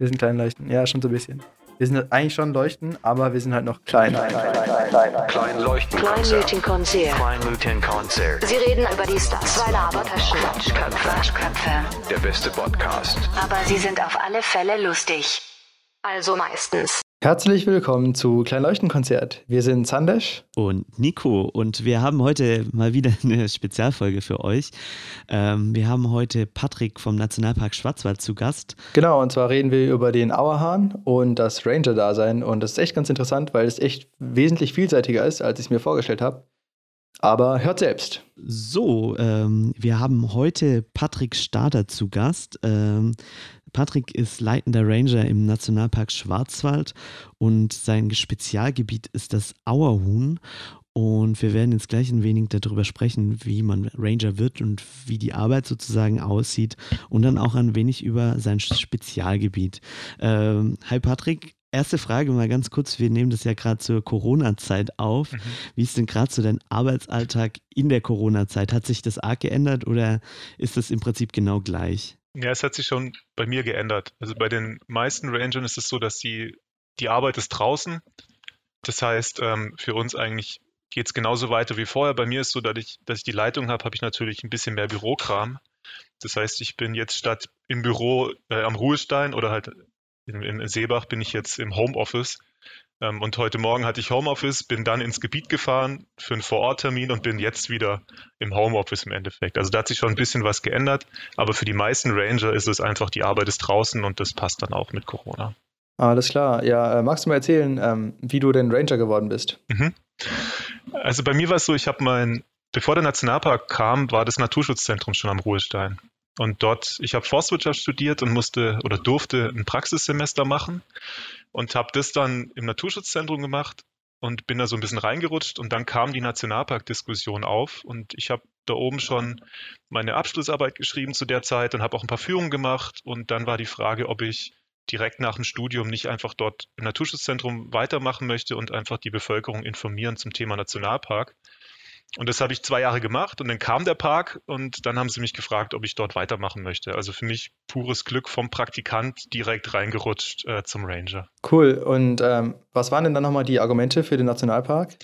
Wir sind klein leuchten. Ja, schon so ein bisschen. Wir sind eigentlich schon leuchten, aber wir sind halt noch klein. Klein, klein, klein, klein, klein leuchten. Kleinleuchtenkonzert. Kleinleuchtenkonzert. Sie reden über die Stars. Zwei Labertaschen. Quatschköpfe. Quatschköpfe. Der beste Podcast. Aber sie sind auf alle Fälle lustig. Also meistens. Herzlich willkommen zu Kleinleuchtenkonzert. Wir sind Sandesh und Nico und wir haben heute mal wieder eine Spezialfolge für euch. Ähm, wir haben heute Patrick vom Nationalpark Schwarzwald zu Gast. Genau, und zwar reden wir über den Auerhahn und das Ranger-Dasein und das ist echt ganz interessant, weil es echt wesentlich vielseitiger ist, als ich es mir vorgestellt habe. Aber hört selbst. So, ähm, wir haben heute Patrick Stader zu Gast. Ähm, Patrick ist leitender Ranger im Nationalpark Schwarzwald und sein Spezialgebiet ist das Auerhuhn. Und wir werden jetzt gleich ein wenig darüber sprechen, wie man Ranger wird und wie die Arbeit sozusagen aussieht und dann auch ein wenig über sein Spezialgebiet. Ähm, hi Patrick, erste Frage mal ganz kurz. Wir nehmen das ja gerade zur Corona-Zeit auf. Mhm. Wie ist denn gerade so dein Arbeitsalltag in der Corona-Zeit? Hat sich das arg geändert oder ist das im Prinzip genau gleich? Ja, es hat sich schon bei mir geändert. Also bei den meisten Rangern ist es so, dass die, die Arbeit ist draußen. Das heißt, ähm, für uns eigentlich geht es genauso weiter wie vorher. Bei mir ist es so, dass ich, dass ich die Leitung habe, habe ich natürlich ein bisschen mehr Bürokram. Das heißt, ich bin jetzt statt im Büro äh, am Ruhestein oder halt in, in Seebach bin ich jetzt im Homeoffice. Ähm, und heute Morgen hatte ich Homeoffice, bin dann ins Gebiet gefahren für einen Vororttermin und bin jetzt wieder im Homeoffice im Endeffekt. Also da hat sich schon ein bisschen was geändert, aber für die meisten Ranger ist es einfach, die Arbeit ist draußen und das passt dann auch mit Corona. Alles klar. Ja, äh, magst du mal erzählen, ähm, wie du denn Ranger geworden bist? Mhm. Also bei mir war es so, ich habe mein, bevor der Nationalpark kam, war das Naturschutzzentrum schon am Ruhestein. Und dort, ich habe Forstwirtschaft studiert und musste oder durfte ein Praxissemester machen und habe das dann im Naturschutzzentrum gemacht und bin da so ein bisschen reingerutscht und dann kam die Nationalparkdiskussion auf und ich habe da oben schon meine Abschlussarbeit geschrieben zu der Zeit und habe auch ein paar Führungen gemacht und dann war die Frage, ob ich direkt nach dem Studium nicht einfach dort im Naturschutzzentrum weitermachen möchte und einfach die Bevölkerung informieren zum Thema Nationalpark. Und das habe ich zwei Jahre gemacht und dann kam der Park und dann haben sie mich gefragt, ob ich dort weitermachen möchte. Also für mich pures Glück vom Praktikant direkt reingerutscht äh, zum Ranger. Cool. Und ähm, was waren denn dann nochmal die Argumente für den Nationalpark?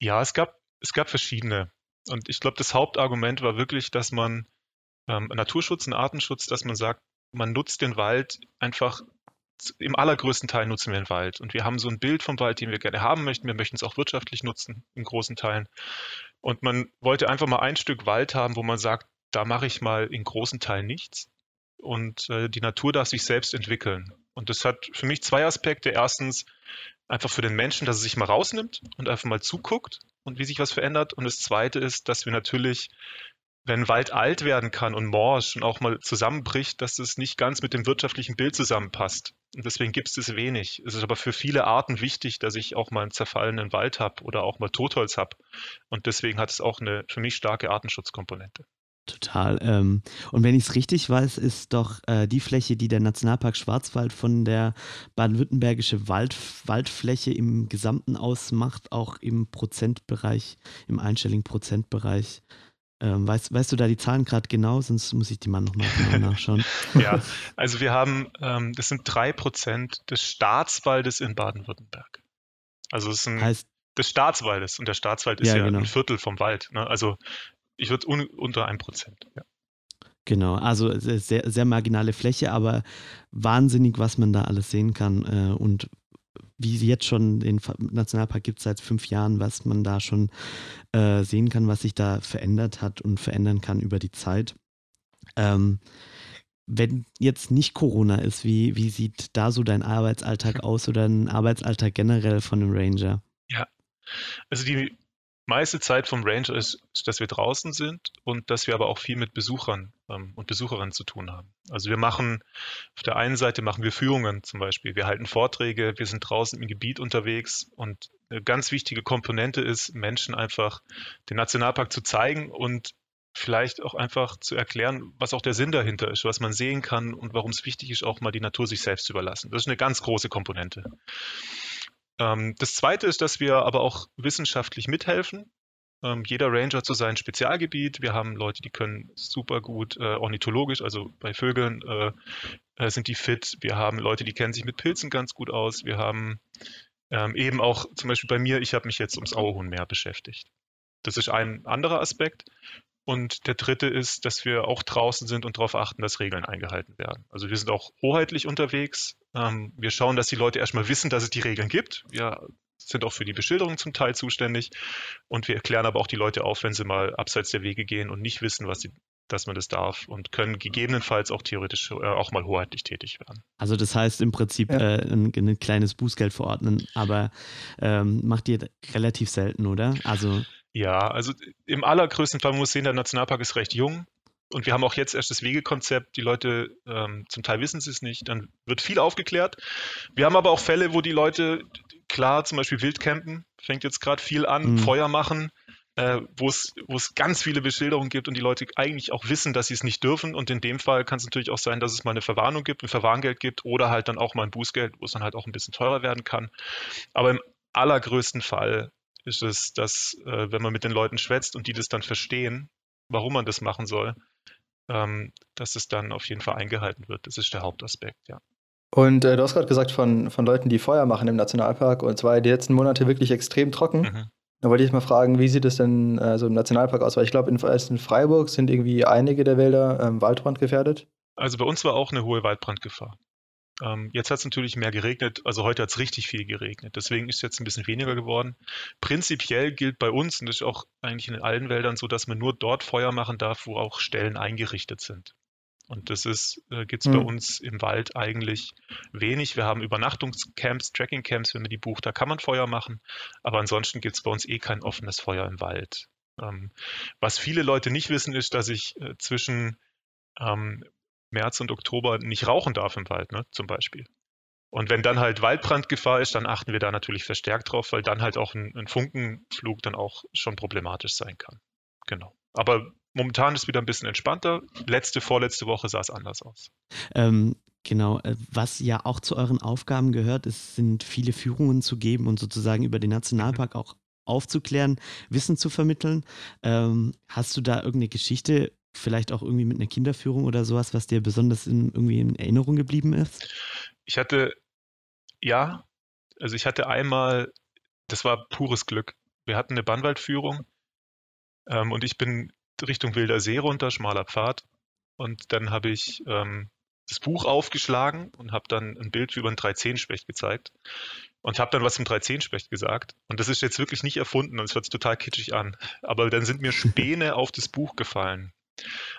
Ja, es gab, es gab verschiedene. Und ich glaube, das Hauptargument war wirklich, dass man ähm, Naturschutz und Artenschutz, dass man sagt, man nutzt den Wald einfach im allergrößten Teil nutzen wir den Wald. Und wir haben so ein Bild vom Wald, den wir gerne haben möchten. Wir möchten es auch wirtschaftlich nutzen, in großen Teilen. Und man wollte einfach mal ein Stück Wald haben, wo man sagt, da mache ich mal in großen Teilen nichts. Und äh, die Natur darf sich selbst entwickeln. Und das hat für mich zwei Aspekte. Erstens einfach für den Menschen, dass er sich mal rausnimmt und einfach mal zuguckt und wie sich was verändert. Und das zweite ist, dass wir natürlich wenn Wald alt werden kann und morsch und auch mal zusammenbricht, dass es nicht ganz mit dem wirtschaftlichen Bild zusammenpasst. Und deswegen gibt es wenig. Es ist aber für viele Arten wichtig, dass ich auch mal einen zerfallenen Wald habe oder auch mal Totholz habe. Und deswegen hat es auch eine für mich starke Artenschutzkomponente. Total. Ähm, und wenn ich es richtig weiß, ist doch äh, die Fläche, die der Nationalpark Schwarzwald von der baden-württembergische Wald, Waldfläche im Gesamten ausmacht, auch im Prozentbereich, im einstelligen Prozentbereich ähm, weißt, weißt du da die Zahlen gerade genau? Sonst muss ich die mal nochmal genau nachschauen. ja, also wir haben, ähm, das sind drei Prozent des Staatswaldes in Baden-Württemberg. Also es ist ein, heißt, des Staatswaldes und der Staatswald ist ja, ja genau. ein Viertel vom Wald. Ne? Also ich würde un, unter ein Prozent. Ja. Genau, also sehr, sehr marginale Fläche, aber wahnsinnig, was man da alles sehen kann äh, und wie jetzt schon den Nationalpark gibt es seit fünf Jahren, was man da schon äh, sehen kann, was sich da verändert hat und verändern kann über die Zeit. Ähm, wenn jetzt nicht Corona ist, wie, wie sieht da so dein Arbeitsalltag aus oder ein Arbeitsalltag generell von einem Ranger? Ja, also die meiste Zeit vom Ranger ist, dass wir draußen sind und dass wir aber auch viel mit Besuchern ähm, und Besucherinnen zu tun haben. Also wir machen, auf der einen Seite machen wir Führungen zum Beispiel, wir halten Vorträge, wir sind draußen im Gebiet unterwegs und eine ganz wichtige Komponente ist, Menschen einfach den Nationalpark zu zeigen und vielleicht auch einfach zu erklären, was auch der Sinn dahinter ist, was man sehen kann und warum es wichtig ist, auch mal die Natur sich selbst zu überlassen. Das ist eine ganz große Komponente. Ähm, das Zweite ist, dass wir aber auch wissenschaftlich mithelfen. Ähm, jeder Ranger zu seinem Spezialgebiet. Wir haben Leute, die können super gut äh, ornithologisch, also bei Vögeln äh, äh, sind die fit. Wir haben Leute, die kennen sich mit Pilzen ganz gut aus. Wir haben ähm, eben auch zum Beispiel bei mir, ich habe mich jetzt ums Auerhuhnmeer beschäftigt. Das ist ein anderer Aspekt. Und der dritte ist, dass wir auch draußen sind und darauf achten, dass Regeln eingehalten werden. Also wir sind auch hoheitlich unterwegs. Ähm, wir schauen, dass die Leute erstmal wissen, dass es die Regeln gibt. Wir sind auch für die Beschilderung zum Teil zuständig. Und wir erklären aber auch die Leute auf, wenn sie mal abseits der Wege gehen und nicht wissen, was sie dass man das darf und können gegebenenfalls auch theoretisch äh, auch mal hoheitlich tätig werden. Also das heißt im Prinzip ja. äh, ein, ein, kleines Bußgeld verordnen, aber ähm, macht ihr relativ selten, oder? Also ja, also im allergrößten Fall muss sehen, der Nationalpark ist recht jung. Und wir haben auch jetzt erst das Wegekonzept. Die Leute, ähm, zum Teil wissen sie es nicht. Dann wird viel aufgeklärt. Wir haben aber auch Fälle, wo die Leute, klar, zum Beispiel Wildcampen, fängt jetzt gerade viel an, mhm. Feuer machen, äh, wo es ganz viele Beschilderungen gibt und die Leute eigentlich auch wissen, dass sie es nicht dürfen. Und in dem Fall kann es natürlich auch sein, dass es mal eine Verwarnung gibt, ein Verwarngeld gibt oder halt dann auch mal ein Bußgeld, wo es dann halt auch ein bisschen teurer werden kann. Aber im allergrößten Fall ist es, dass, äh, wenn man mit den Leuten schwätzt und die das dann verstehen, warum man das machen soll, ähm, dass es dann auf jeden Fall eingehalten wird. Das ist der Hauptaspekt, ja. Und äh, du hast gerade gesagt von, von Leuten, die Feuer machen im Nationalpark und zwar die letzten Monate wirklich extrem trocken. Mhm. Da wollte ich mal fragen, wie sieht es denn äh, so im Nationalpark aus? Weil ich glaube, in, in, Freiburg sind irgendwie einige der Wälder ähm, waldbrandgefährdet. Also bei uns war auch eine hohe Waldbrandgefahr. Ähm, jetzt hat es natürlich mehr geregnet, also heute hat es richtig viel geregnet. Deswegen ist es jetzt ein bisschen weniger geworden. Prinzipiell gilt bei uns, und das ist auch eigentlich in allen Wäldern so, dass man nur dort Feuer machen darf, wo auch Stellen eingerichtet sind. Und das ist, äh, gibt es mhm. bei uns im Wald eigentlich wenig. Wir haben Übernachtungscamps, Trekkingcamps, wenn man die bucht, da kann man Feuer machen. Aber ansonsten gibt es bei uns eh kein offenes Feuer im Wald. Ähm, was viele Leute nicht wissen, ist, dass ich äh, zwischen ähm, März und Oktober nicht rauchen darf im Wald, ne, zum Beispiel. Und wenn dann halt Waldbrandgefahr ist, dann achten wir da natürlich verstärkt drauf, weil dann halt auch ein, ein Funkenflug dann auch schon problematisch sein kann. Genau. Aber momentan ist es wieder ein bisschen entspannter. Letzte, vorletzte Woche sah es anders aus. Ähm, genau, äh, was ja auch zu euren Aufgaben gehört, es sind viele Führungen zu geben und sozusagen über den Nationalpark mhm. auch aufzuklären, Wissen zu vermitteln. Ähm, hast du da irgendeine Geschichte, vielleicht auch irgendwie mit einer Kinderführung oder sowas, was dir besonders in, irgendwie in Erinnerung geblieben ist? Ich hatte, ja, also ich hatte einmal, das war pures Glück. Wir hatten eine Bannwaldführung ähm, und ich bin Richtung Wilder See runter, schmaler Pfad. Und dann habe ich ähm, das Buch aufgeschlagen und habe dann ein Bild über einen 310-Specht gezeigt und habe dann was zum 310-Specht gesagt. Und das ist jetzt wirklich nicht erfunden und es hört sich total kitschig an. Aber dann sind mir Späne auf das Buch gefallen.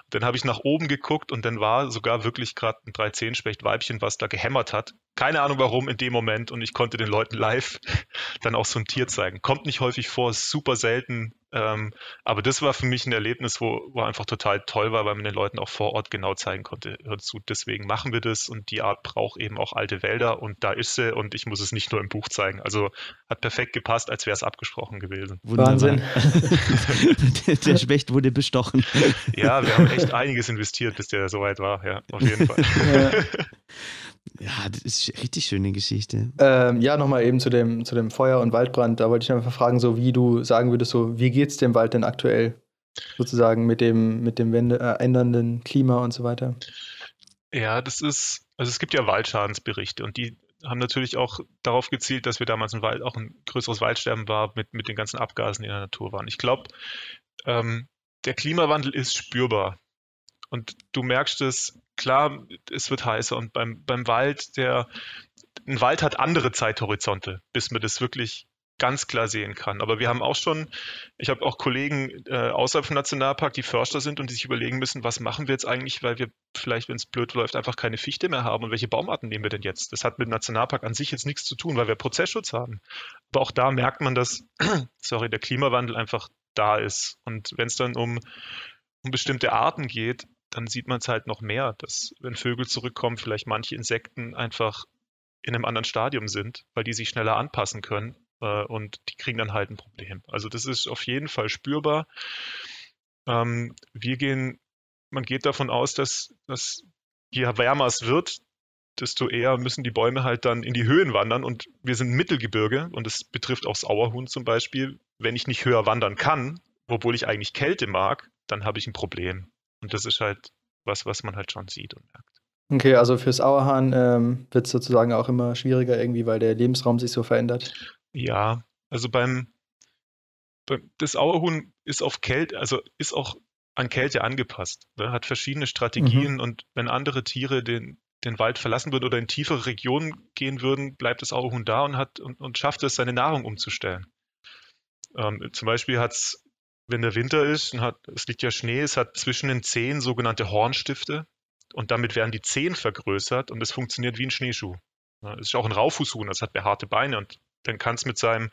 Dann habe ich nach oben geguckt und dann war sogar wirklich gerade ein 310-Specht-Weibchen, was da gehämmert hat. Keine Ahnung warum in dem Moment und ich konnte den Leuten live dann auch so ein Tier zeigen. Kommt nicht häufig vor, ist super selten, ähm, aber das war für mich ein Erlebnis, wo, wo einfach total toll war, weil man den Leuten auch vor Ort genau zeigen konnte, hör zu, deswegen machen wir das und die Art braucht eben auch alte Wälder und da ist sie und ich muss es nicht nur im Buch zeigen. Also hat perfekt gepasst, als wäre es abgesprochen gewesen. Wahnsinn. der, der Specht wurde bestochen. Ja, wir haben echt einiges investiert, bis der soweit war, ja, auf jeden Fall. Ja. Ja, das ist eine richtig schöne Geschichte. Ähm, ja, nochmal eben zu dem, zu dem Feuer- und Waldbrand. Da wollte ich einfach fragen, so wie du sagen würdest, so wie geht es dem Wald denn aktuell? Sozusagen mit dem, mit dem Wende, äh, ändernden Klima und so weiter. Ja, das ist, also es gibt ja Waldschadensberichte und die haben natürlich auch darauf gezielt, dass wir damals ein Wald, auch ein größeres Waldsterben war mit, mit den ganzen Abgasen, die in der Natur waren. Ich glaube, ähm, der Klimawandel ist spürbar. Und du merkst es, klar, es wird heißer und beim, beim Wald, der, ein Wald hat andere Zeithorizonte, bis man das wirklich ganz klar sehen kann. Aber wir haben auch schon, ich habe auch Kollegen äh, außerhalb vom Nationalpark, die Förster sind und die sich überlegen müssen, was machen wir jetzt eigentlich, weil wir vielleicht, wenn es blöd läuft, einfach keine Fichte mehr haben und welche Baumarten nehmen wir denn jetzt? Das hat mit dem Nationalpark an sich jetzt nichts zu tun, weil wir Prozessschutz haben. Aber auch da merkt man, dass, sorry, der Klimawandel einfach da ist. Und wenn es dann um, um bestimmte Arten geht, dann sieht man es halt noch mehr, dass wenn Vögel zurückkommen, vielleicht manche Insekten einfach in einem anderen Stadium sind, weil die sich schneller anpassen können äh, und die kriegen dann halt ein Problem. Also das ist auf jeden Fall spürbar. Ähm, wir gehen, man geht davon aus, dass, dass je wärmer es wird, desto eher müssen die Bäume halt dann in die Höhen wandern und wir sind Mittelgebirge und das betrifft auch das Auerhuhn zum Beispiel. Wenn ich nicht höher wandern kann, obwohl ich eigentlich Kälte mag, dann habe ich ein Problem. Und das ist halt was, was man halt schon sieht und merkt. Okay, also fürs Auerhahn ähm, wird es sozusagen auch immer schwieriger irgendwie, weil der Lebensraum sich so verändert. Ja, also beim, beim das Auerhuhn ist auf Kälte, also ist auch an Kälte angepasst, ne? hat verschiedene Strategien mhm. und wenn andere Tiere den, den Wald verlassen würden oder in tiefere Regionen gehen würden, bleibt das Auerhuhn da und hat und, und schafft es, seine Nahrung umzustellen. Ähm, zum Beispiel hat es, wenn der Winter ist, und hat, es liegt ja Schnee, es hat zwischen den Zehen sogenannte Hornstifte und damit werden die Zehen vergrößert und es funktioniert wie ein Schneeschuh. Es ist auch ein Raufußhuhn, das hat behaarte Beine und dann kann es mit, seinem,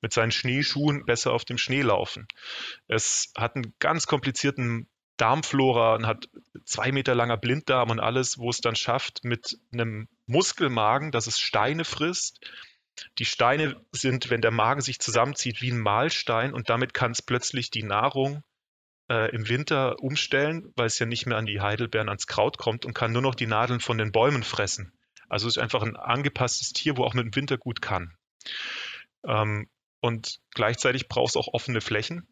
mit seinen Schneeschuhen besser auf dem Schnee laufen. Es hat einen ganz komplizierten Darmflora und hat zwei Meter langer Blinddarm und alles, wo es dann schafft, mit einem Muskelmagen, dass es Steine frisst. Die Steine sind, wenn der Magen sich zusammenzieht, wie ein Mahlstein und damit kann es plötzlich die Nahrung äh, im Winter umstellen, weil es ja nicht mehr an die Heidelbeeren, ans Kraut kommt und kann nur noch die Nadeln von den Bäumen fressen. Also es ist einfach ein angepasstes Tier, wo auch mit dem Winter gut kann. Ähm, und gleichzeitig braucht es auch offene Flächen.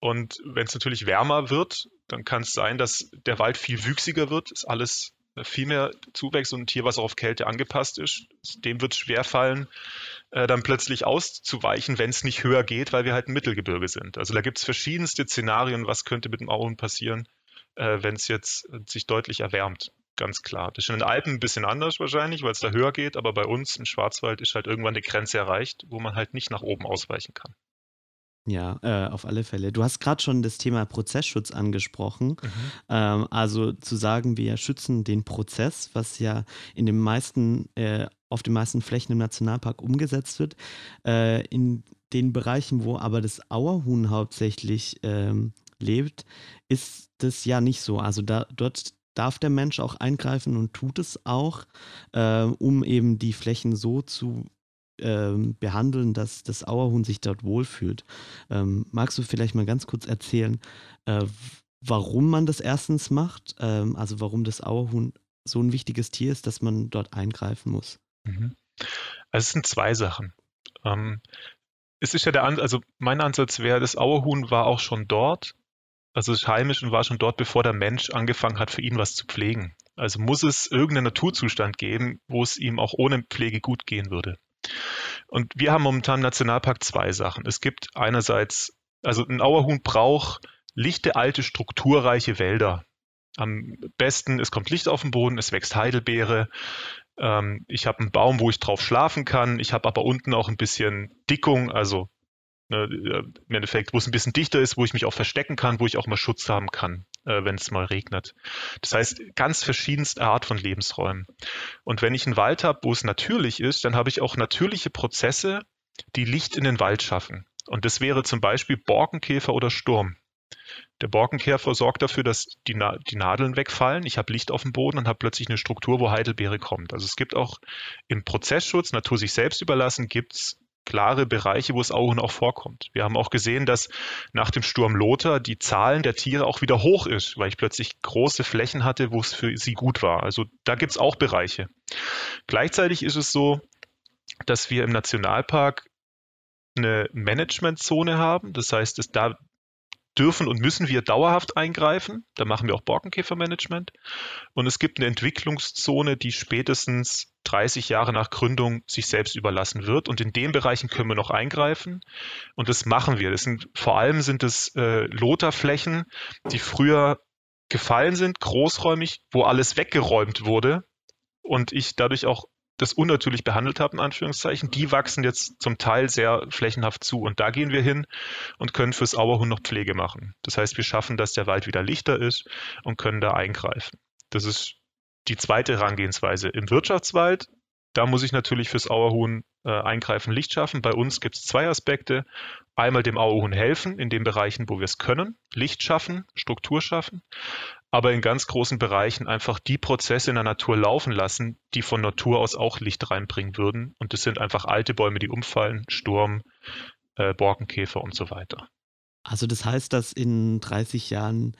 Und wenn es natürlich wärmer wird, dann kann es sein, dass der Wald viel wüchsiger wird, ist alles viel mehr Zuwächs und ein Tier, was auch auf Kälte angepasst ist, dem wird es schwerfallen, äh, dann plötzlich auszuweichen, wenn es nicht höher geht, weil wir halt ein Mittelgebirge sind. Also da gibt es verschiedenste Szenarien, was könnte mit dem Auern passieren, äh, wenn es jetzt äh, sich deutlich erwärmt. Ganz klar. Das ist in den Alpen ein bisschen anders wahrscheinlich, weil es da höher geht, aber bei uns im Schwarzwald ist halt irgendwann die Grenze erreicht, wo man halt nicht nach oben ausweichen kann. Ja, äh, auf alle Fälle. Du hast gerade schon das Thema Prozessschutz angesprochen. Mhm. Ähm, also zu sagen, wir schützen den Prozess, was ja in den meisten, äh, auf den meisten Flächen im Nationalpark umgesetzt wird. Äh, in den Bereichen, wo aber das Auerhuhn hauptsächlich ähm, lebt, ist das ja nicht so. Also da, dort darf der Mensch auch eingreifen und tut es auch, äh, um eben die Flächen so zu ähm, behandeln, dass das Auerhuhn sich dort wohlfühlt. Ähm, magst du vielleicht mal ganz kurz erzählen, äh, warum man das erstens macht, ähm, also warum das Auerhuhn so ein wichtiges Tier ist, dass man dort eingreifen muss? Mhm. Also es sind zwei Sachen. Ähm, es ist ja der, An also mein Ansatz wäre, das Auerhuhn war auch schon dort, also ist heimisch und war schon dort, bevor der Mensch angefangen hat, für ihn was zu pflegen. Also muss es irgendeinen Naturzustand geben, wo es ihm auch ohne Pflege gut gehen würde. Und wir haben momentan im Nationalpark zwei Sachen. Es gibt einerseits, also ein Auerhuhn braucht lichte, alte, strukturreiche Wälder. Am besten, es kommt Licht auf den Boden, es wächst Heidelbeere. Ähm, ich habe einen Baum, wo ich drauf schlafen kann. Ich habe aber unten auch ein bisschen Dickung, also ne, im Endeffekt, wo es ein bisschen dichter ist, wo ich mich auch verstecken kann, wo ich auch mal Schutz haben kann äh, wenn es mal regnet. Das heißt, ganz verschiedenste Art von Lebensräumen. Und wenn ich einen Wald habe, wo es natürlich ist, dann habe ich auch natürliche Prozesse, die Licht in den Wald schaffen. Und das wäre zum Beispiel Borkenkäfer oder Sturm. Der Borkenkäfer sorgt dafür, dass die, Na die Nadeln wegfallen. Ich habe Licht auf dem Boden und habe plötzlich eine Struktur, wo Heidelbeere kommt. Also es gibt auch im Prozessschutz, Natur sich selbst überlassen, gibt es klare Bereiche, wo es Augen auch vorkommt. Wir haben auch gesehen, dass nach dem Sturm Lothar die Zahlen der Tiere auch wieder hoch ist, weil ich plötzlich große Flächen hatte, wo es für sie gut war. Also da gibt es auch Bereiche. Gleichzeitig ist es so, dass wir im Nationalpark eine Managementzone haben. Das heißt, es da dürfen und müssen wir dauerhaft eingreifen. Da machen wir auch Borkenkäfermanagement. Und es gibt eine Entwicklungszone, die spätestens 30 Jahre nach Gründung sich selbst überlassen wird. Und in den Bereichen können wir noch eingreifen. Und das machen wir. Das sind, vor allem sind es äh, Loterflächen, die früher gefallen sind, großräumig, wo alles weggeräumt wurde und ich dadurch auch das unnatürlich behandelt habe, in Anführungszeichen, die wachsen jetzt zum Teil sehr flächenhaft zu. Und da gehen wir hin und können fürs Auerhuhn noch Pflege machen. Das heißt, wir schaffen, dass der Wald wieder lichter ist und können da eingreifen. Das ist die zweite Herangehensweise. Im Wirtschaftswald, da muss ich natürlich fürs Auerhuhn äh, eingreifen, Licht schaffen. Bei uns gibt es zwei Aspekte. Einmal dem Auerhuhn helfen in den Bereichen, wo wir es können, Licht schaffen, Struktur schaffen, aber in ganz großen Bereichen einfach die Prozesse in der Natur laufen lassen, die von Natur aus auch Licht reinbringen würden. Und das sind einfach alte Bäume, die umfallen, Sturm, äh, Borkenkäfer und so weiter. Also das heißt, dass in 30 Jahren,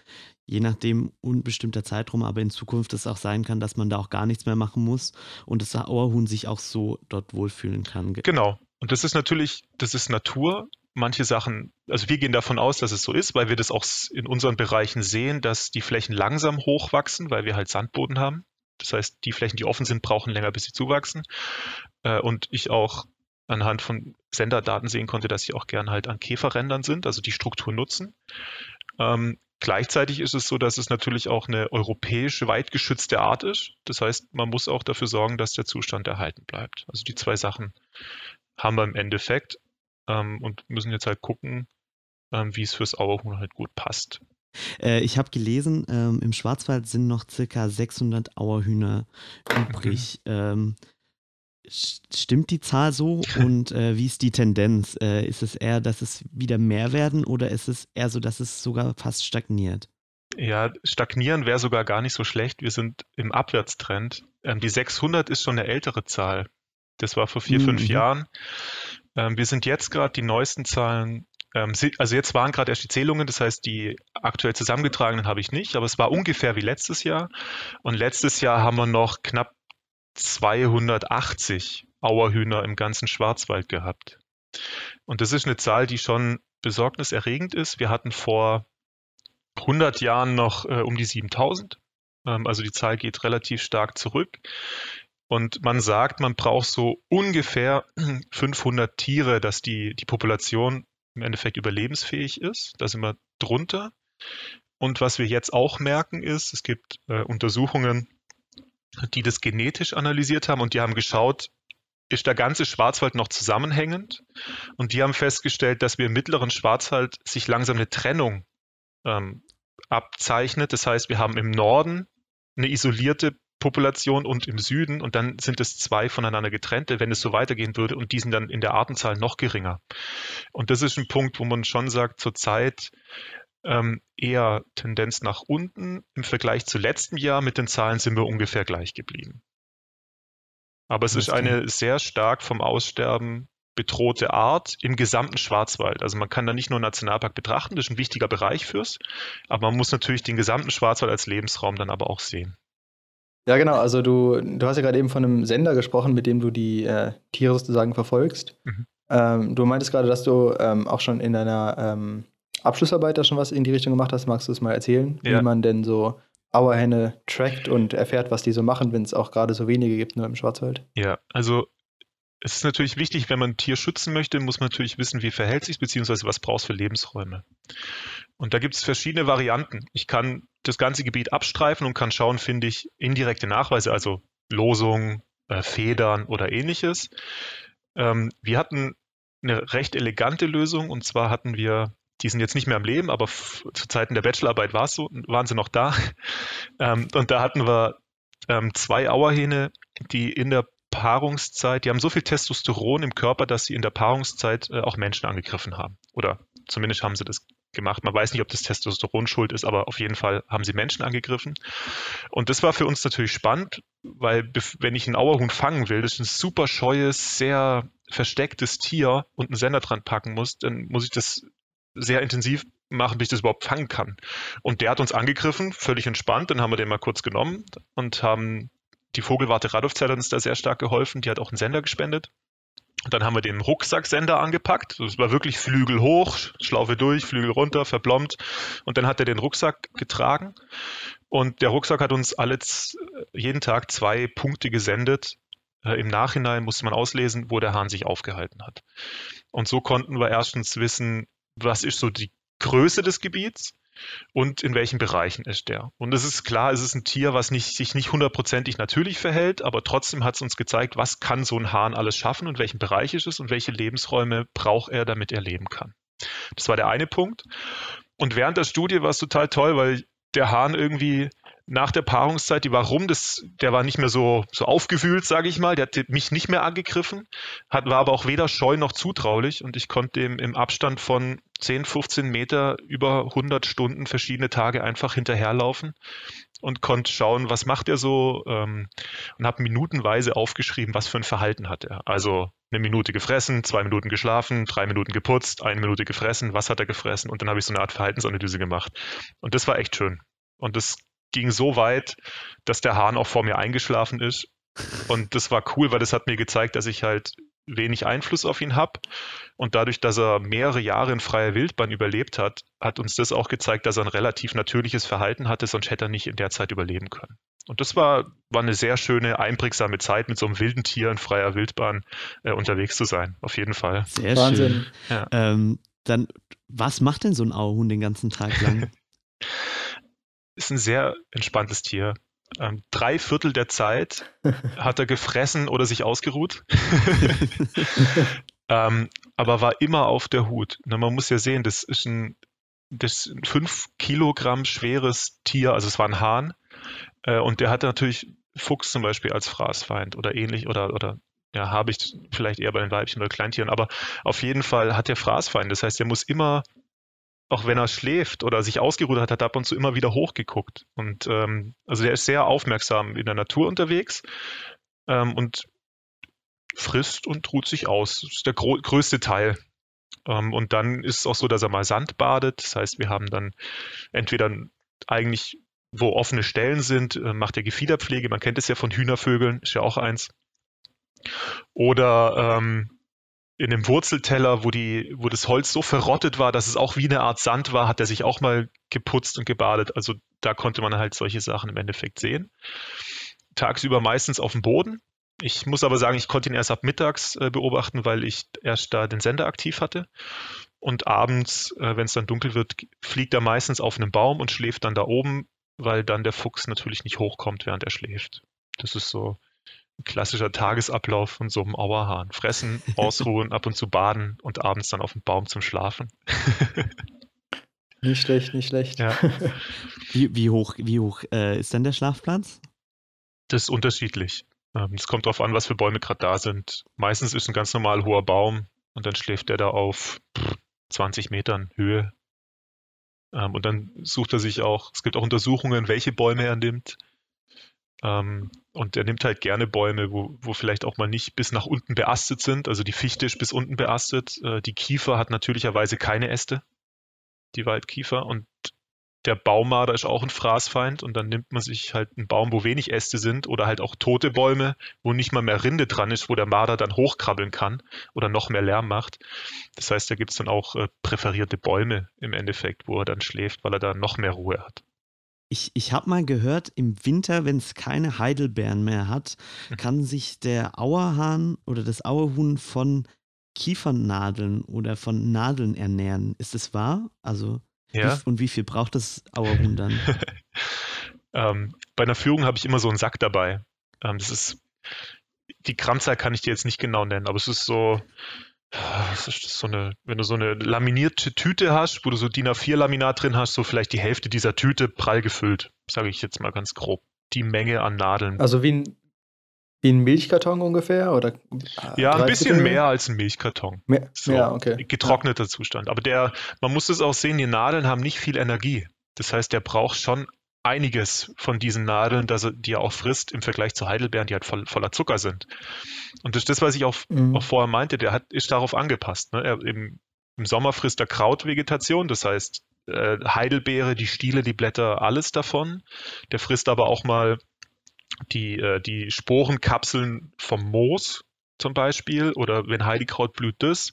je nachdem unbestimmter Zeitraum, aber in Zukunft es auch sein kann, dass man da auch gar nichts mehr machen muss und das Auerhuhn sich auch so dort wohlfühlen kann. Genau. Und das ist natürlich, das ist Natur manche Sachen, also wir gehen davon aus, dass es so ist, weil wir das auch in unseren Bereichen sehen, dass die Flächen langsam hochwachsen, weil wir halt Sandboden haben. Das heißt, die Flächen, die offen sind, brauchen länger, bis sie zuwachsen. Äh, und ich auch anhand von Senderdaten sehen konnte, dass sie auch gern halt an Käferrändern sind, also die Struktur nutzen. Ähm, gleichzeitig ist es so, dass es natürlich auch eine europäische, weit geschützte Art ist. Das heißt, man muss auch dafür sorgen, dass der Zustand erhalten bleibt. Also die zwei Sachen haben wir im Endeffekt ähm, und müssen jetzt halt gucken, ähm, wie es fürs Auerhuhn halt gut passt. Äh, ich habe gelesen, ähm, im Schwarzwald sind noch circa 600 Auerhühner übrig. Mhm. Ähm, stimmt die Zahl so und äh, wie ist die Tendenz? Äh, ist es eher, dass es wieder mehr werden oder ist es eher so, dass es sogar fast stagniert? Ja, stagnieren wäre sogar gar nicht so schlecht. Wir sind im Abwärtstrend. Ähm, die 600 ist schon eine ältere Zahl. Das war vor vier, mhm. fünf Jahren. Ähm, wir sind jetzt gerade die neuesten Zahlen. Ähm, also jetzt waren gerade erst die Zählungen, das heißt, die aktuell zusammengetragenen habe ich nicht, aber es war ungefähr wie letztes Jahr. Und letztes Jahr haben wir noch knapp 280 Auerhühner im ganzen Schwarzwald gehabt. Und das ist eine Zahl, die schon besorgniserregend ist. Wir hatten vor 100 Jahren noch äh, um die 7000. Ähm, also die Zahl geht relativ stark zurück. Und man sagt, man braucht so ungefähr 500 Tiere, dass die, die Population im Endeffekt überlebensfähig ist. Da sind wir drunter. Und was wir jetzt auch merken ist, es gibt äh, Untersuchungen, die das genetisch analysiert haben und die haben geschaut, ist der ganze Schwarzwald noch zusammenhängend? Und die haben festgestellt, dass wir im mittleren Schwarzwald sich langsam eine Trennung ähm, abzeichnet. Das heißt, wir haben im Norden eine isolierte Population und im Süden und dann sind es zwei voneinander getrennte, wenn es so weitergehen würde und die sind dann in der Artenzahl noch geringer. Und das ist ein Punkt, wo man schon sagt, zurzeit ähm, eher Tendenz nach unten. Im Vergleich zu letztem Jahr mit den Zahlen sind wir ungefähr gleich geblieben. Aber es ist eine sehr stark vom Aussterben bedrohte Art im gesamten Schwarzwald. Also man kann da nicht nur Nationalpark betrachten, das ist ein wichtiger Bereich fürs, aber man muss natürlich den gesamten Schwarzwald als Lebensraum dann aber auch sehen. Ja, genau. Also du, du hast ja gerade eben von einem Sender gesprochen, mit dem du die äh, Tiere sozusagen verfolgst. Mhm. Ähm, du meintest gerade, dass du ähm, auch schon in deiner ähm, Abschlussarbeit da schon was in die Richtung gemacht hast. Magst du es mal erzählen, ja. wie man denn so Auerhenne trackt und erfährt, was die so machen, wenn es auch gerade so wenige gibt, nur im Schwarzwald? Ja, also es ist natürlich wichtig, wenn man ein Tier schützen möchte, muss man natürlich wissen, wie verhält sich beziehungsweise was brauchst für Lebensräume. Und da gibt es verschiedene Varianten. Ich kann das ganze Gebiet abstreifen und kann schauen, finde ich indirekte Nachweise, also Losungen, äh, Federn oder ähnliches. Ähm, wir hatten eine recht elegante Lösung und zwar hatten wir, die sind jetzt nicht mehr am Leben, aber zu Zeiten der Bachelorarbeit so, waren sie noch da. Ähm, und da hatten wir ähm, zwei Auerhähne, die in der Paarungszeit, die haben so viel Testosteron im Körper, dass sie in der Paarungszeit äh, auch Menschen angegriffen haben. Oder zumindest haben sie das gemacht. Man weiß nicht, ob das Testosteron schuld ist, aber auf jeden Fall haben sie Menschen angegriffen. Und das war für uns natürlich spannend, weil wenn ich einen Auerhuhn fangen will, das ist ein super scheues, sehr verstecktes Tier und einen Sender dran packen muss, dann muss ich das sehr intensiv machen, bis ich das überhaupt fangen kann. Und der hat uns angegriffen, völlig entspannt. Dann haben wir den mal kurz genommen und haben die Vogelwarte Radolfzeit hat uns da sehr stark geholfen. Die hat auch einen Sender gespendet. Und dann haben wir den Rucksacksender angepackt. Das war wirklich Flügel hoch, Schlaufe durch, Flügel runter, verblombt. Und dann hat er den Rucksack getragen. Und der Rucksack hat uns alle jeden Tag zwei Punkte gesendet. Äh, Im Nachhinein musste man auslesen, wo der Hahn sich aufgehalten hat. Und so konnten wir erstens wissen, was ist so die Größe des Gebiets und in welchen Bereichen ist der. Und es ist klar, es ist ein Tier, was nicht, sich nicht hundertprozentig natürlich verhält, aber trotzdem hat es uns gezeigt, was kann so ein Hahn alles schaffen und welchen Bereich ist es und welche Lebensräume braucht er, damit er leben kann. Das war der eine Punkt. Und während der Studie war es total toll, weil der Hahn irgendwie nach der Paarungszeit, die war rum, das, der war nicht mehr so, so aufgewühlt, sage ich mal. Der hat mich nicht mehr angegriffen, hat, war aber auch weder scheu noch zutraulich und ich konnte dem im Abstand von 10, 15 Meter über 100 Stunden verschiedene Tage einfach hinterherlaufen und konnte schauen, was macht er so ähm, und habe minutenweise aufgeschrieben, was für ein Verhalten hat er. Also eine Minute gefressen, zwei Minuten geschlafen, drei Minuten geputzt, eine Minute gefressen, was hat er gefressen und dann habe ich so eine Art Verhaltensanalyse gemacht. Und das war echt schön. Und das ging so weit, dass der Hahn auch vor mir eingeschlafen ist. Und das war cool, weil das hat mir gezeigt, dass ich halt wenig Einfluss auf ihn habe. Und dadurch, dass er mehrere Jahre in freier Wildbahn überlebt hat, hat uns das auch gezeigt, dass er ein relativ natürliches Verhalten hatte, sonst hätte er nicht in der Zeit überleben können. Und das war, war eine sehr schöne, einprägsame Zeit, mit so einem wilden Tier in freier Wildbahn äh, unterwegs zu sein. Auf jeden Fall. Sehr Wahnsinn. schön. Ja. Ähm, dann, was macht denn so ein Auerhuhn den ganzen Tag lang? ist ein sehr entspanntes Tier. Ähm, drei Viertel der Zeit hat er gefressen oder sich ausgeruht. ähm, aber war immer auf der Hut. Na, man muss ja sehen, das ist ein, das ist ein fünf Kilogramm schweres Tier, also es war ein Hahn. Äh, und der hatte natürlich Fuchs zum Beispiel als Fraßfeind oder ähnlich oder, oder ja, habe ich vielleicht eher bei den Weibchen oder Kleintieren, aber auf jeden Fall hat der Fraßfeind. Das heißt, er muss immer auch wenn er schläft oder sich ausgeruht hat, hat er ab und zu immer wieder hochgeguckt. Und ähm, also der ist sehr aufmerksam in der Natur unterwegs ähm, und frisst und ruht sich aus. Das ist der größte Teil. Ähm, und dann ist es auch so, dass er mal Sand badet. Das heißt, wir haben dann entweder eigentlich, wo offene Stellen sind, äh, macht er Gefiederpflege. Man kennt es ja von Hühnervögeln, ist ja auch eins. Oder ähm, in dem Wurzelteller, wo, die, wo das Holz so verrottet war, dass es auch wie eine Art Sand war, hat er sich auch mal geputzt und gebadet. Also da konnte man halt solche Sachen im Endeffekt sehen. Tagsüber meistens auf dem Boden. Ich muss aber sagen, ich konnte ihn erst ab mittags äh, beobachten, weil ich erst da den Sender aktiv hatte. Und abends, äh, wenn es dann dunkel wird, fliegt er meistens auf einem Baum und schläft dann da oben, weil dann der Fuchs natürlich nicht hochkommt, während er schläft. Das ist so klassischer Tagesablauf von so einem Auerhahn. Fressen, ausruhen, ab und zu baden und abends dann auf dem Baum zum Schlafen. nicht schlecht, nicht schlecht. Ja. wie, wie, hoch, wie hoch äh, ist denn der Schlafplatz? Das ist unterschiedlich. Ähm, es kommt darauf an, was für Bäume gerade da sind. Meistens ist ein ganz normal hoher Baum und dann schläft der da auf 20 Metern Höhe. Ähm, und dann sucht er sich auch, es gibt auch Untersuchungen, welche Bäume er nimmt. Ähm, und er nimmt halt gerne Bäume, wo, wo vielleicht auch mal nicht bis nach unten beastet sind. Also die Fichte ist bis unten beastet. Äh, die Kiefer hat natürlicherweise keine Äste, die Waldkiefer. Und der Baumarder ist auch ein Fraßfeind. Und dann nimmt man sich halt einen Baum, wo wenig Äste sind oder halt auch tote Bäume, wo nicht mal mehr Rinde dran ist, wo der Marder dann hochkrabbeln kann oder noch mehr Lärm macht. Das heißt, da gibt es dann auch äh, präferierte Bäume im Endeffekt, wo er dann schläft, weil er da noch mehr Ruhe hat. Ich, ich habe mal gehört, im Winter, wenn es keine Heidelbeeren mehr hat, mhm. kann sich der Auerhahn oder das Auerhuhn von Kiefernadeln oder von Nadeln ernähren. Ist das wahr? Also, ja. wie, und wie viel braucht das Auerhuhn dann? ähm, bei einer Führung habe ich immer so einen Sack dabei. Ähm, das ist, die Grammzahl kann ich dir jetzt nicht genau nennen, aber es ist so, das ist so eine, wenn du so eine laminierte Tüte hast, wo du so DIN A4-Laminat drin hast, so vielleicht die Hälfte dieser Tüte prall gefüllt, sage ich jetzt mal ganz grob. Die Menge an Nadeln. Also wie ein, wie ein Milchkarton ungefähr? Oder ja, ein bisschen Viertel? mehr als ein Milchkarton. Mehr, so, ja, okay. Getrockneter ja. Zustand. Aber der, man muss es auch sehen, die Nadeln haben nicht viel Energie. Das heißt, der braucht schon einiges von diesen Nadeln, dass er, die er auch frisst im Vergleich zu Heidelbeeren, die halt voll, voller Zucker sind. Und das ist das, was ich auch, mhm. auch vorher meinte, der hat, ist darauf angepasst. Ne? Er, im, Im Sommer frisst er Krautvegetation, das heißt äh, Heidelbeere, die Stiele, die Blätter, alles davon. Der frisst aber auch mal die, äh, die Sporenkapseln vom Moos zum Beispiel oder wenn Heidekraut blüht das.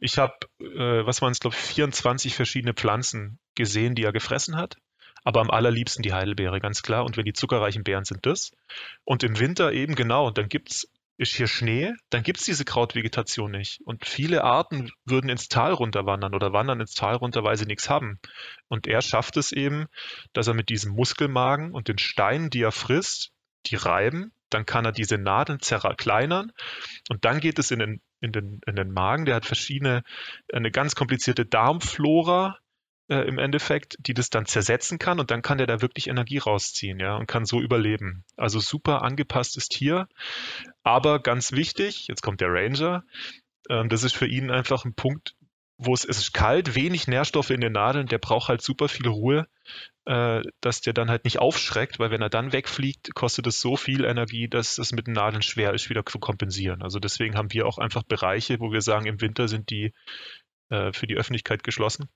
Ich habe, äh, was waren es, glaube ich, 24 verschiedene Pflanzen gesehen, die er gefressen hat aber am allerliebsten die Heidelbeere, ganz klar. Und wenn die zuckerreichen Beeren sind das. Und im Winter eben genau, dann gibt's ist hier Schnee, dann gibt es diese Krautvegetation nicht. Und viele Arten würden ins Tal runterwandern oder wandern ins Tal runter, weil sie nichts haben. Und er schafft es eben, dass er mit diesem Muskelmagen und den Steinen, die er frisst, die reiben, dann kann er diese Nadeln zerkleinern und dann geht es in den, in den, in den Magen. Der hat verschiedene, eine ganz komplizierte Darmflora, äh, im Endeffekt, die das dann zersetzen kann und dann kann der da wirklich Energie rausziehen, ja, und kann so überleben. Also super angepasstes Tier, aber ganz wichtig, jetzt kommt der Ranger, ähm, das ist für ihn einfach ein Punkt, wo es, es ist kalt, wenig Nährstoffe in den Nadeln, der braucht halt super viel Ruhe, äh, dass der dann halt nicht aufschreckt, weil wenn er dann wegfliegt, kostet es so viel Energie, dass es mit den Nadeln schwer ist, wieder zu kompensieren. Also deswegen haben wir auch einfach Bereiche, wo wir sagen, im Winter sind die äh, für die Öffentlichkeit geschlossen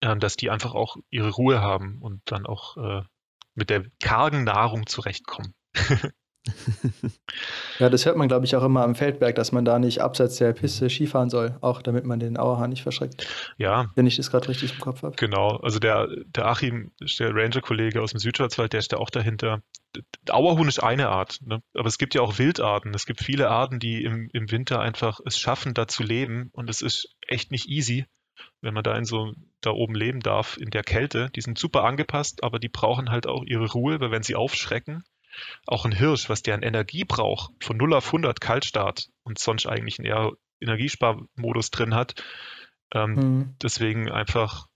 dass die einfach auch ihre Ruhe haben und dann auch äh, mit der kargen Nahrung zurechtkommen. ja, das hört man, glaube ich, auch immer am Feldberg, dass man da nicht abseits der Piste Skifahren soll, auch damit man den Auerhahn nicht verschreckt. Ja. Wenn ich das gerade richtig im Kopf habe. Genau, also der, der Achim, der Ranger-Kollege aus dem Südschwarzwald, der ist ja auch dahinter. Auerhuhn ist eine Art, ne? aber es gibt ja auch Wildarten. Es gibt viele Arten, die im, im Winter einfach es schaffen, da zu leben und es ist echt nicht easy wenn man da in so da oben leben darf in der Kälte. Die sind super angepasst, aber die brauchen halt auch ihre Ruhe, weil wenn sie aufschrecken, auch ein Hirsch, was der an Energie braucht, von 0 auf 100 Kaltstart und sonst eigentlich einen eher Energiesparmodus drin hat, ähm, mhm. deswegen einfach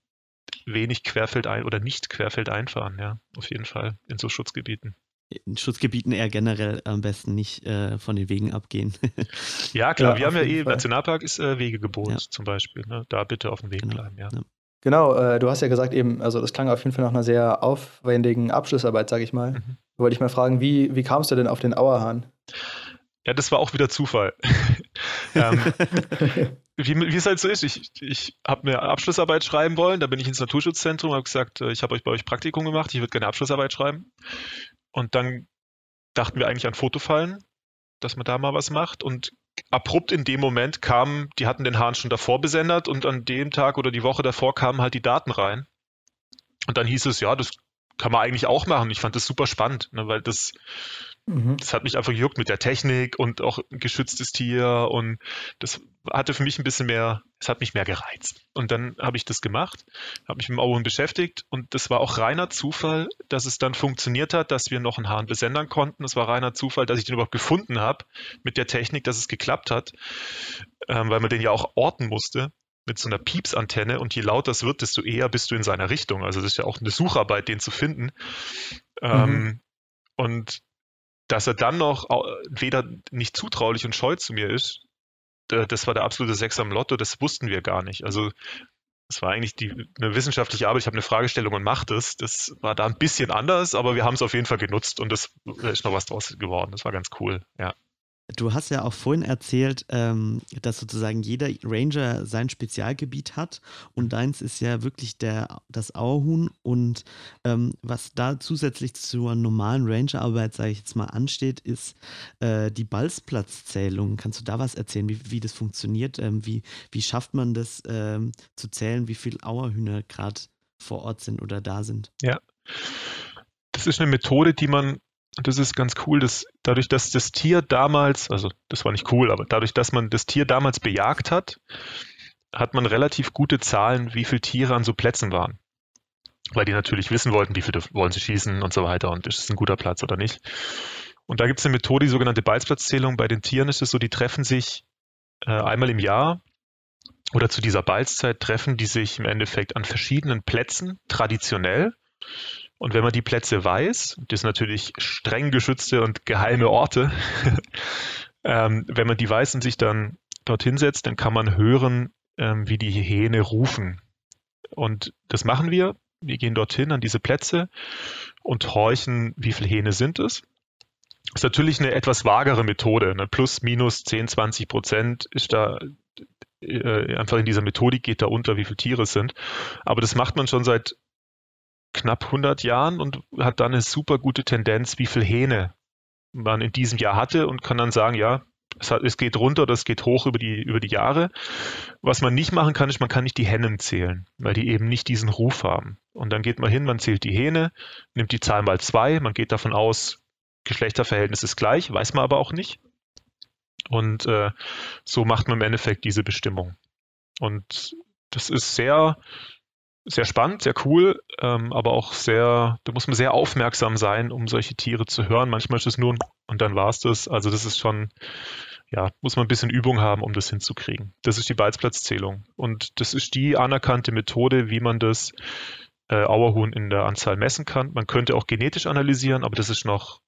wenig querfeld ein oder nicht querfeld einfahren, ja, auf jeden Fall in so Schutzgebieten in Schutzgebieten eher generell am besten nicht äh, von den Wegen abgehen. ja, klar, ja, wir haben ja eh, Fall. Nationalpark ist äh, Wegegebot ja. zum Beispiel. Ne? Da bitte auf dem Weg genau. bleiben, ja. ja. Genau, äh, du hast ja gesagt eben, also das klang auf jeden Fall nach einer sehr aufwendigen Abschlussarbeit, sage ich mal. Mhm. Wollte ich mal fragen, wie, wie kamst du denn auf den Auerhahn? Ja, das war auch wieder Zufall. ähm, wie, wie, es halt so ist, ich, ich habe eine Abschlussarbeit schreiben wollen, da bin ich ins Naturschutzzentrum, habe gesagt, äh, ich habe euch bei euch Praktikum gemacht, ich würde gerne Abschlussarbeit schreiben. Und dann dachten wir eigentlich an Fotofallen, dass man da mal was macht. Und abrupt in dem Moment kamen, die hatten den Hahn schon davor besendet und an dem Tag oder die Woche davor kamen halt die Daten rein. Und dann hieß es, ja, das kann man eigentlich auch machen. Ich fand das super spannend, ne, weil das, mhm. das hat mich einfach gejuckt mit der Technik und auch ein geschütztes Tier und das hatte für mich ein bisschen mehr, es hat mich mehr gereizt. Und dann habe ich das gemacht, habe mich mit dem Augen beschäftigt und das war auch reiner Zufall, dass es dann funktioniert hat, dass wir noch einen Hahn besendern konnten. Es war reiner Zufall, dass ich den überhaupt gefunden habe mit der Technik, dass es geklappt hat, ähm, weil man den ja auch orten musste mit so einer Piepsantenne und je lauter es wird, desto eher bist du in seiner Richtung. Also das ist ja auch eine Sucharbeit, den zu finden. Mhm. Ähm, und dass er dann noch weder nicht zutraulich und scheu zu mir ist, das war der absolute Sechser am Lotto, das wussten wir gar nicht. Also es war eigentlich die, eine wissenschaftliche Arbeit, ich habe eine Fragestellung und mache das. Das war da ein bisschen anders, aber wir haben es auf jeden Fall genutzt und das ist noch was draus geworden. Das war ganz cool, ja. Du hast ja auch vorhin erzählt, ähm, dass sozusagen jeder Ranger sein Spezialgebiet hat und deins ist ja wirklich der, das Auerhuhn und ähm, was da zusätzlich zur normalen Rangerarbeit, sage ich jetzt mal, ansteht, ist äh, die Balzplatzzählung. Kannst du da was erzählen, wie, wie das funktioniert? Ähm, wie, wie schafft man das ähm, zu zählen, wie viele Auerhühner gerade vor Ort sind oder da sind? Ja, das ist eine Methode, die man das ist ganz cool, dass dadurch, dass das Tier damals, also das war nicht cool, aber dadurch, dass man das Tier damals bejagt hat, hat man relativ gute Zahlen, wie viele Tiere an so Plätzen waren. Weil die natürlich wissen wollten, wie viele wollen sie schießen und so weiter und ist es ein guter Platz oder nicht. Und da gibt es eine Methode, die sogenannte Balzplatzzählung. Bei den Tieren ist es so, die treffen sich äh, einmal im Jahr oder zu dieser Balzzeit treffen die sich im Endeffekt an verschiedenen Plätzen traditionell und wenn man die Plätze weiß, das sind natürlich streng geschützte und geheime Orte, ähm, wenn man die weiß und sich dann dorthin setzt, dann kann man hören, ähm, wie die Hähne rufen. Und das machen wir. Wir gehen dorthin an diese Plätze und horchen, wie viele Hähne sind es. Das ist natürlich eine etwas vagere Methode. Ne? Plus, minus 10, 20 Prozent ist da äh, einfach in dieser Methodik geht da unter, wie viele Tiere es sind. Aber das macht man schon seit knapp 100 Jahren und hat dann eine super gute Tendenz, wie viel Hähne man in diesem Jahr hatte und kann dann sagen, ja, es, hat, es geht runter oder es geht hoch über die, über die Jahre. Was man nicht machen kann, ist, man kann nicht die Hennen zählen, weil die eben nicht diesen Ruf haben. Und dann geht man hin, man zählt die Hähne, nimmt die Zahl mal zwei, man geht davon aus, Geschlechterverhältnis ist gleich, weiß man aber auch nicht. Und äh, so macht man im Endeffekt diese Bestimmung. Und das ist sehr sehr spannend, sehr cool, ähm, aber auch sehr, da muss man sehr aufmerksam sein, um solche Tiere zu hören. Manchmal ist es nur und dann war es das. Also das ist schon, ja, muss man ein bisschen Übung haben, um das hinzukriegen. Das ist die Balzplatzzählung. Und das ist die anerkannte Methode, wie man das äh, Auerhuhn in der Anzahl messen kann. Man könnte auch genetisch analysieren, aber das ist noch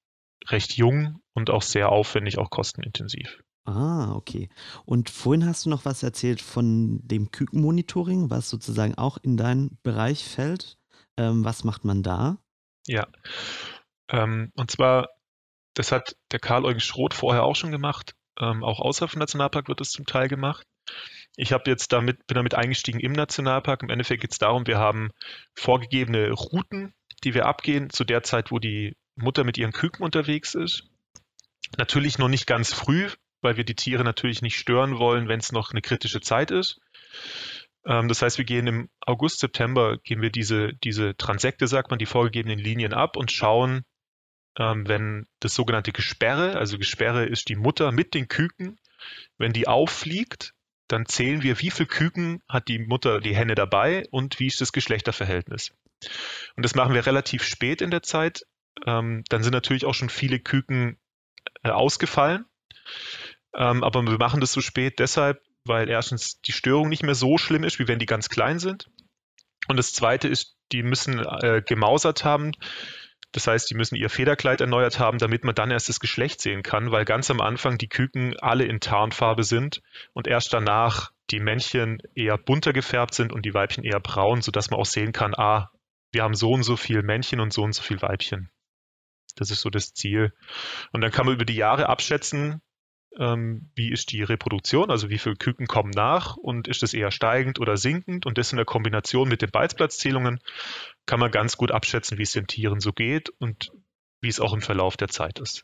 recht jung und auch sehr aufwendig, auch kostenintensiv. Ah, okay. Und vorhin hast du noch was erzählt von dem Kükenmonitoring, was sozusagen auch in deinen Bereich fällt. Ähm, was macht man da? Ja, ähm, und zwar, das hat der Karl-Eugen Schroth vorher auch schon gemacht. Ähm, auch außerhalb vom Nationalpark wird es zum Teil gemacht. Ich habe jetzt damit, bin damit eingestiegen im Nationalpark. Im Endeffekt geht es darum, wir haben vorgegebene Routen, die wir abgehen zu der Zeit, wo die Mutter mit ihren Küken unterwegs ist. Natürlich noch nicht ganz früh, weil wir die Tiere natürlich nicht stören wollen, wenn es noch eine kritische Zeit ist. Ähm, das heißt, wir gehen im August, September, gehen wir diese, diese Transekte, sagt man, die vorgegebenen Linien ab und schauen, ähm, wenn das sogenannte Gesperre, also Gesperre ist die Mutter mit den Küken, wenn die auffliegt, dann zählen wir, wie viel Küken hat die Mutter, die Henne dabei und wie ist das Geschlechterverhältnis. Und das machen wir relativ spät in der Zeit. Ähm, dann sind natürlich auch schon viele Küken äh, ausgefallen. Ähm, aber wir machen das so spät deshalb, weil erstens die Störung nicht mehr so schlimm ist, wie wenn die ganz klein sind. Und das zweite ist, die müssen äh, gemausert haben. Das heißt, die müssen ihr Federkleid erneuert haben, damit man dann erst das Geschlecht sehen kann, weil ganz am Anfang die Küken alle in Tarnfarbe sind und erst danach die Männchen eher bunter gefärbt sind und die Weibchen eher braun, sodass man auch sehen kann, ah, wir haben so und so viel Männchen und so und so viel Weibchen. Das ist so das Ziel. Und dann kann man über die Jahre abschätzen, ähm, wie ist die Reproduktion, also wie viele Küken kommen nach und ist es eher steigend oder sinkend und das in der Kombination mit den Beizplatzzählungen kann man ganz gut abschätzen, wie es den Tieren so geht und wie es auch im Verlauf der Zeit ist.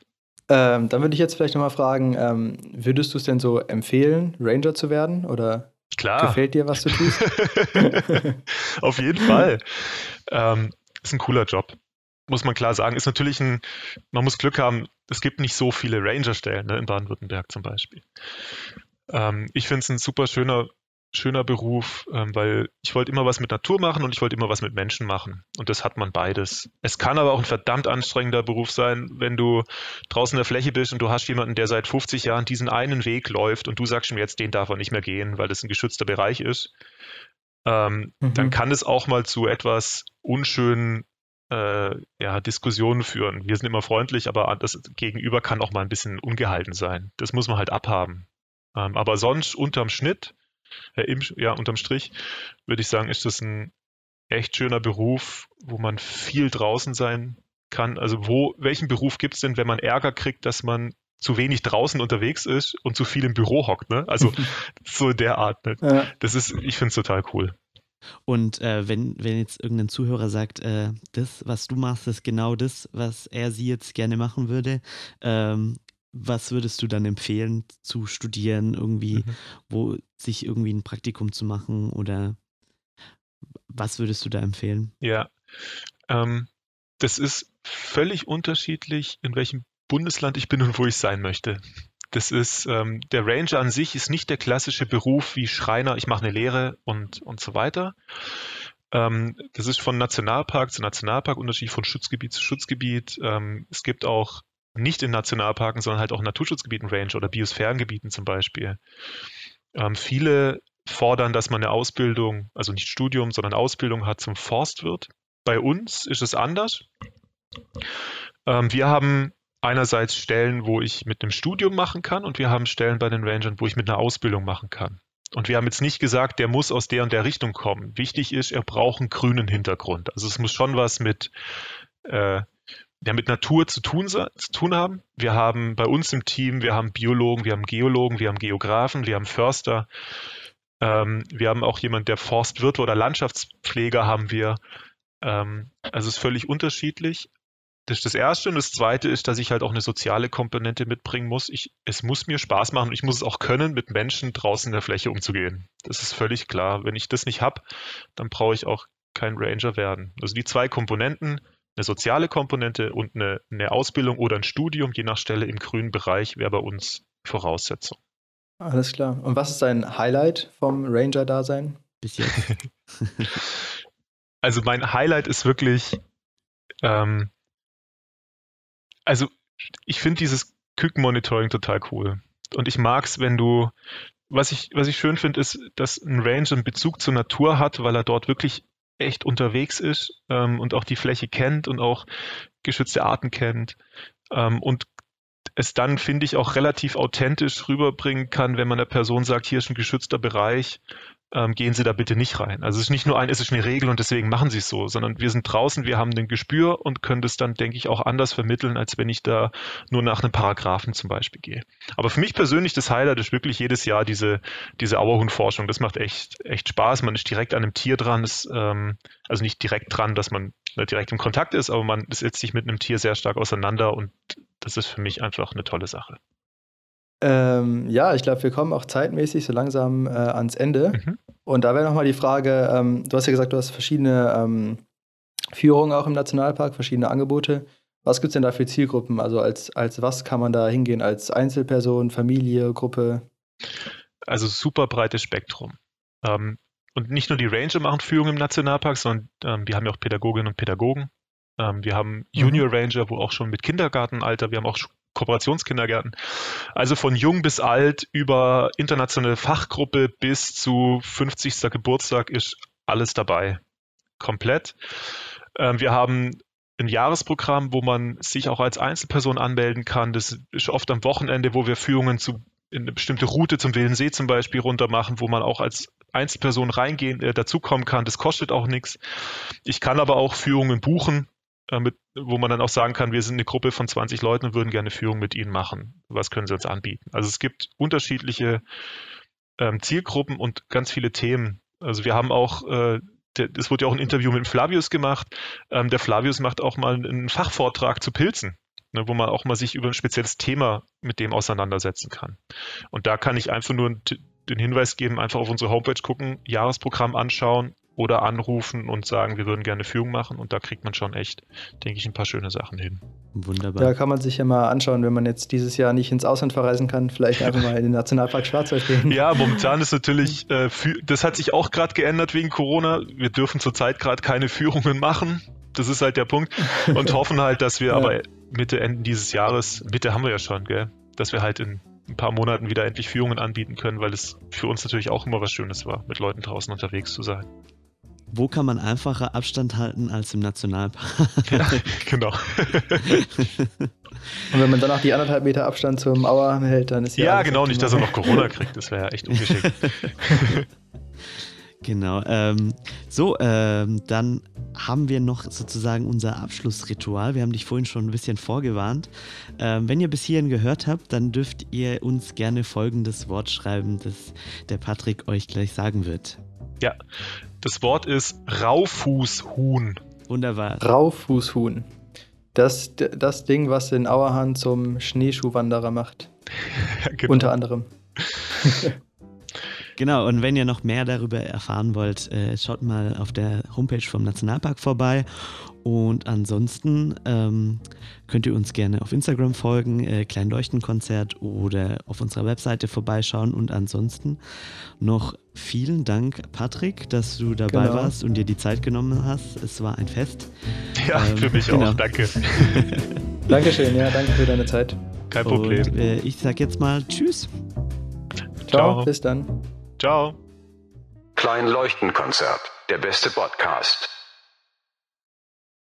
Ähm, dann würde ich jetzt vielleicht nochmal fragen, ähm, würdest du es denn so empfehlen, Ranger zu werden oder Klar. gefällt dir, was du tust? Auf jeden Fall. Ähm, ist ein cooler Job muss man klar sagen, ist natürlich ein, man muss Glück haben, es gibt nicht so viele Ranger-Stellen ne, in Baden-Württemberg zum Beispiel. Ähm, ich finde es ein super schöner, schöner Beruf, ähm, weil ich wollte immer was mit Natur machen und ich wollte immer was mit Menschen machen. Und das hat man beides. Es kann aber auch ein verdammt anstrengender Beruf sein, wenn du draußen in der Fläche bist und du hast jemanden, der seit 50 Jahren diesen einen Weg läuft und du sagst ihm jetzt, den darf er nicht mehr gehen, weil das ein geschützter Bereich ist. Ähm, mhm. Dann kann es auch mal zu etwas unschönen äh, ja, Diskussionen führen. Wir sind immer freundlich, aber das Gegenüber kann auch mal ein bisschen ungehalten sein. Das muss man halt abhaben. Ähm, aber sonst unterm Schnitt, äh, im, ja, unterm Strich, würde ich sagen, ist das ein echt schöner Beruf, wo man viel draußen sein kann. Also wo, welchen Beruf gibt es denn, wenn man Ärger kriegt, dass man zu wenig draußen unterwegs ist und zu viel im Büro hockt, ne? Also so der Art. Ne? Ja. Das ist, ich finde es total cool. Und äh, wenn, wenn jetzt irgendein Zuhörer sagt, äh, das, was du machst, ist genau das, was er sie jetzt gerne machen würde, ähm, was würdest du dann empfehlen zu studieren, irgendwie, mhm. wo sich irgendwie ein Praktikum zu machen oder was würdest du da empfehlen? Ja, ähm, das ist völlig unterschiedlich, in welchem Bundesland ich bin und wo ich sein möchte. Das ist, ähm, der Ranger an sich ist nicht der klassische Beruf wie Schreiner, ich mache eine Lehre und, und so weiter. Ähm, das ist von Nationalpark zu Nationalpark unterschiedlich, von Schutzgebiet zu Schutzgebiet. Ähm, es gibt auch nicht in Nationalparken, sondern halt auch in Naturschutzgebieten Ranger oder Biosphärengebieten zum Beispiel. Ähm, viele fordern, dass man eine Ausbildung, also nicht Studium, sondern Ausbildung hat zum Forstwirt. Bei uns ist es anders. Ähm, wir haben einerseits Stellen, wo ich mit einem Studium machen kann und wir haben Stellen bei den Rangern, wo ich mit einer Ausbildung machen kann. Und wir haben jetzt nicht gesagt, der muss aus der und der Richtung kommen. Wichtig ist, er braucht einen grünen Hintergrund. Also es muss schon was mit, äh, ja, mit Natur zu tun, zu tun haben. Wir haben bei uns im Team, wir haben Biologen, wir haben Geologen, wir haben Geografen, wir haben Förster. Ähm, wir haben auch jemand, der Forstwirt oder Landschaftspfleger haben wir. Ähm, also es ist völlig unterschiedlich. Das ist das Erste. Und das Zweite ist, dass ich halt auch eine soziale Komponente mitbringen muss. Ich, es muss mir Spaß machen und ich muss es auch können, mit Menschen draußen in der Fläche umzugehen. Das ist völlig klar. Wenn ich das nicht habe, dann brauche ich auch kein Ranger werden. Also die zwei Komponenten, eine soziale Komponente und eine, eine Ausbildung oder ein Studium, je nach Stelle im grünen Bereich, wäre bei uns Voraussetzung. Alles klar. Und was ist dein Highlight vom Ranger-Dasein? Bis jetzt. also mein Highlight ist wirklich, ähm, also ich finde dieses Kükenmonitoring total cool. Und ich mag es, wenn du, was ich, was ich schön finde, ist, dass ein Ranger einen Bezug zur Natur hat, weil er dort wirklich echt unterwegs ist ähm, und auch die Fläche kennt und auch geschützte Arten kennt. Ähm, und es dann, finde ich, auch relativ authentisch rüberbringen kann, wenn man der Person sagt, hier ist ein geschützter Bereich ähm, gehen Sie da bitte nicht rein. Also es ist nicht nur ein, es ist eine Regel und deswegen machen Sie es so, sondern wir sind draußen, wir haben den Gespür und können das dann, denke ich, auch anders vermitteln, als wenn ich da nur nach einem Paragraphen zum Beispiel gehe. Aber für mich persönlich das Highlight ist wirklich jedes Jahr diese, diese Auerhundforschung. Das macht echt, echt Spaß. Man ist direkt an einem Tier dran, ist, ähm, also nicht direkt dran, dass man direkt im Kontakt ist, aber man setzt sich mit einem Tier sehr stark auseinander und das ist für mich einfach eine tolle Sache. Ähm, ja, ich glaube, wir kommen auch zeitmäßig so langsam äh, ans Ende. Mhm. Und da wäre nochmal die Frage, ähm, du hast ja gesagt, du hast verschiedene ähm, Führungen auch im Nationalpark, verschiedene Angebote. Was gibt es denn da für Zielgruppen? Also als, als was kann man da hingehen? Als Einzelperson, Familie, Gruppe? Also super breites Spektrum. Ähm, und nicht nur die Ranger machen Führungen im Nationalpark, sondern ähm, wir haben ja auch Pädagoginnen und Pädagogen. Ähm, wir haben Junior mhm. Ranger, wo auch schon mit Kindergartenalter, wir haben auch Kooperationskindergärten. Also von jung bis alt über internationale Fachgruppe bis zu 50. Geburtstag ist alles dabei. Komplett. Ähm, wir haben ein Jahresprogramm, wo man sich auch als Einzelperson anmelden kann. Das ist oft am Wochenende, wo wir Führungen zu in eine bestimmte Route zum Willensee zum Beispiel runter machen, wo man auch als Einzelperson reingehen, äh, dazukommen kann. Das kostet auch nichts. Ich kann aber auch Führungen buchen, mit, wo man dann auch sagen kann, wir sind eine Gruppe von 20 Leuten und würden gerne Führung mit ihnen machen. Was können sie uns anbieten? Also es gibt unterschiedliche ähm, Zielgruppen und ganz viele Themen. Also wir haben auch, äh, es wurde ja auch ein Interview mit Flavius gemacht. Ähm, der Flavius macht auch mal einen Fachvortrag zu Pilzen, ne, wo man auch mal sich über ein spezielles Thema mit dem auseinandersetzen kann. Und da kann ich einfach nur den Hinweis geben, einfach auf unsere Homepage gucken, Jahresprogramm anschauen oder anrufen und sagen, wir würden gerne Führung machen und da kriegt man schon echt, denke ich, ein paar schöne Sachen hin. Wunderbar. Da kann man sich ja mal anschauen, wenn man jetzt dieses Jahr nicht ins Ausland verreisen kann, vielleicht einfach mal in den Nationalpark Schwarzwald gehen. Ja, momentan ist natürlich, äh, für, das hat sich auch gerade geändert wegen Corona. Wir dürfen zurzeit gerade keine Führungen machen. Das ist halt der Punkt. Und hoffen halt, dass wir ja. aber Mitte, Ende dieses Jahres, Mitte haben wir ja schon, gell, dass wir halt in ein paar Monaten wieder endlich Führungen anbieten können, weil es für uns natürlich auch immer was Schönes war, mit Leuten draußen unterwegs zu sein. Wo kann man einfacher Abstand halten als im Nationalpark? Ja, genau. Und wenn man dann auch die anderthalb Meter Abstand zum Auer hält, dann ist ja. Ja, genau, nicht, dass er noch Corona kriegt. Das wäre ja echt ungeschickt. Genau. Ähm, so, ähm, dann haben wir noch sozusagen unser Abschlussritual. Wir haben dich vorhin schon ein bisschen vorgewarnt. Ähm, wenn ihr bis hierhin gehört habt, dann dürft ihr uns gerne folgendes Wort schreiben, das der Patrick euch gleich sagen wird. Ja, das Wort ist Raufußhuhn. Wunderbar. Raufußhuhn. Das, das Ding, was den Auerhahn zum Schneeschuhwanderer macht. genau. Unter anderem. Genau, und wenn ihr noch mehr darüber erfahren wollt, äh, schaut mal auf der Homepage vom Nationalpark vorbei. Und ansonsten ähm, könnt ihr uns gerne auf Instagram folgen, äh, Klein Leuchtenkonzert oder auf unserer Webseite vorbeischauen. Und ansonsten noch vielen Dank, Patrick, dass du dabei genau. warst und dir die Zeit genommen hast. Es war ein Fest. Ja, ähm, für mich genau. auch. Danke. Dankeschön, ja, danke für deine Zeit. Kein Problem. Und, äh, ich sag jetzt mal Tschüss. Ciao, Ciao. bis dann. Ciao. Klein Leuchtenkonzert, der beste Podcast.